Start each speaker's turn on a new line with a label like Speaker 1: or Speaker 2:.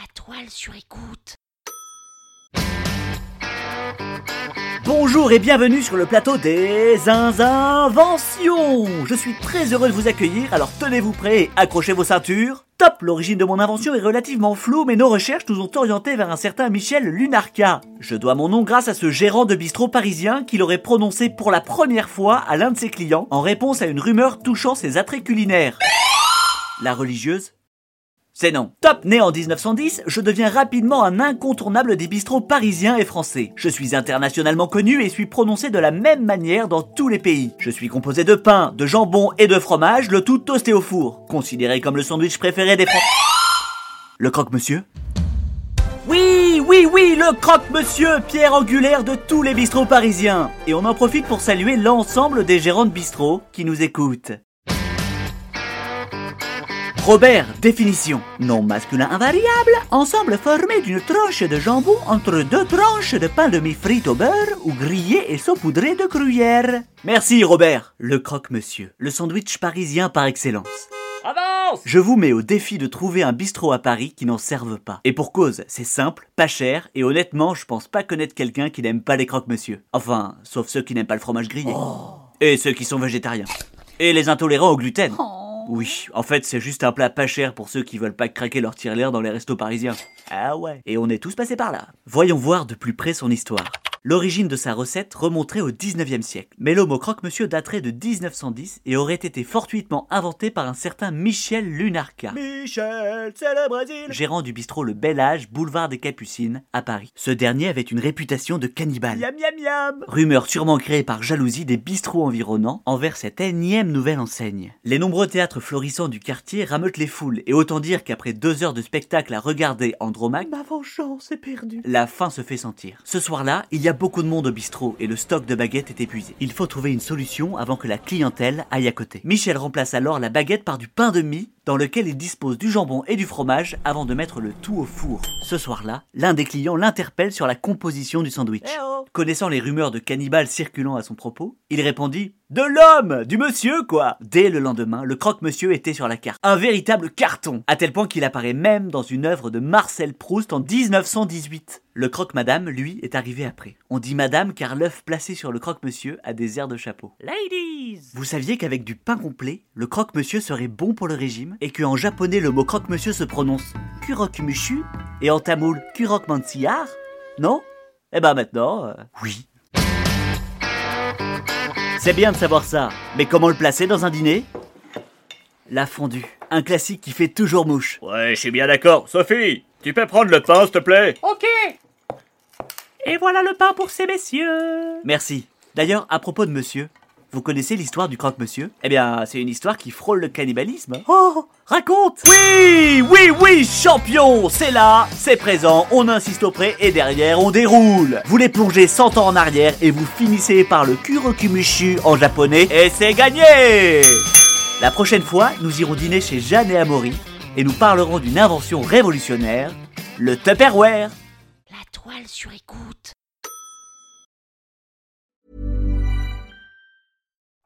Speaker 1: La toile sur écoute.
Speaker 2: Bonjour et bienvenue sur le plateau des inventions. Je suis très heureux de vous accueillir, alors tenez-vous prêts accrochez vos ceintures. Top L'origine de mon invention est relativement floue, mais nos recherches nous ont orientés vers un certain Michel Lunarca. Je dois mon nom grâce à ce gérant de bistrot parisien qui l'aurait prononcé pour la première fois à l'un de ses clients en réponse à une rumeur touchant ses attraits culinaires. La religieuse c'est non. Top né en 1910, je deviens rapidement un incontournable des bistrots parisiens et français. Je suis internationalement connu et suis prononcé de la même manière dans tous les pays. Je suis composé de pain, de jambon et de fromage, le tout toasté au four. Considéré comme le sandwich préféré des Français. Le croque-monsieur? Oui, oui, oui, le croque-monsieur, pierre angulaire de tous les bistrots parisiens. Et on en profite pour saluer l'ensemble des gérants de bistrots qui nous écoutent. Robert, définition. Nom masculin invariable, ensemble formé d'une tranche de jambon entre deux tranches de pain de mie frite au beurre ou grillé et saupoudré de gruyère. Merci Robert. Le croque-monsieur, le sandwich parisien par excellence. Avance Je vous mets au défi de trouver un bistrot à Paris qui n'en serve pas. Et pour cause, c'est simple, pas cher, et honnêtement, je pense pas connaître quelqu'un qui n'aime pas les croque-monsieur. Enfin, sauf ceux qui n'aiment pas le fromage grillé. Et ceux qui sont végétariens. Et les intolérants au gluten. Oui, en fait, c'est juste un plat pas cher pour ceux qui veulent pas craquer leur tire-l'air dans les restos parisiens. Ah ouais. Et on est tous passés par là. Voyons voir de plus près son histoire. L'origine de sa recette remonterait au 19e siècle, mais l'homme au croque-monsieur daterait de 1910 et aurait été fortuitement inventé par un certain Michel Lunarca. Michel, c'est le Brésil Gérant du bistrot Le Bel Âge, boulevard des Capucines, à Paris. Ce dernier avait une réputation de cannibale. Yam yam yam Rumeur sûrement créée par jalousie des bistrots environnants envers cette énième nouvelle enseigne. Les nombreux théâtres florissants du quartier rameutent les foules, et autant dire qu'après deux heures de spectacle à regarder Andromaque, ma vengeance est perdue. La faim se fait sentir. Ce soir-là, il y a beaucoup de monde au bistrot et le stock de baguettes est épuisé. Il faut trouver une solution avant que la clientèle aille à côté. Michel remplace alors la baguette par du pain de mie dans lequel il dispose du jambon et du fromage avant de mettre le tout au four. Ce soir-là, l'un des clients l'interpelle sur la composition du sandwich. Eh oh. Connaissant les rumeurs de cannibales circulant à son propos, il répondit de l'homme Du monsieur, quoi Dès le lendemain, le croque-monsieur était sur la carte. Un véritable carton, à tel point qu'il apparaît même dans une œuvre de Marcel Proust en 1918. Le croque-madame, lui, est arrivé après. On dit madame car l'œuf placé sur le croque-monsieur a des airs de chapeau. Ladies Vous saviez qu'avec du pain complet, le croque-monsieur serait bon pour le régime? Et qu'en japonais le mot croque-monsieur se prononce kurok-mushu et en tamoul kurok-mansiar Non? Eh ben maintenant, euh, oui. C'est bien de savoir ça, mais comment le placer dans un dîner? La fondue, un classique qui fait toujours mouche.
Speaker 3: Ouais, je suis bien d'accord. Sophie, tu peux prendre le pain, s'il te plaît?
Speaker 1: Ok Et voilà le pain pour ces messieurs
Speaker 2: Merci. D'ailleurs, à propos de monsieur, vous connaissez l'histoire du croque-monsieur? Eh bien, c'est une histoire qui frôle le cannibalisme. Oh Raconte! Oui Oui, oui, champion! C'est là, c'est présent, on insiste auprès et derrière on déroule. Vous les plongez 100 ans en arrière et vous finissez par le kurokumushu en japonais. Et c'est gagné! La prochaine fois, nous irons dîner chez Jeanne et Amaury et nous parlerons d'une invention révolutionnaire, le Tupperware.
Speaker 1: La toile sur écoute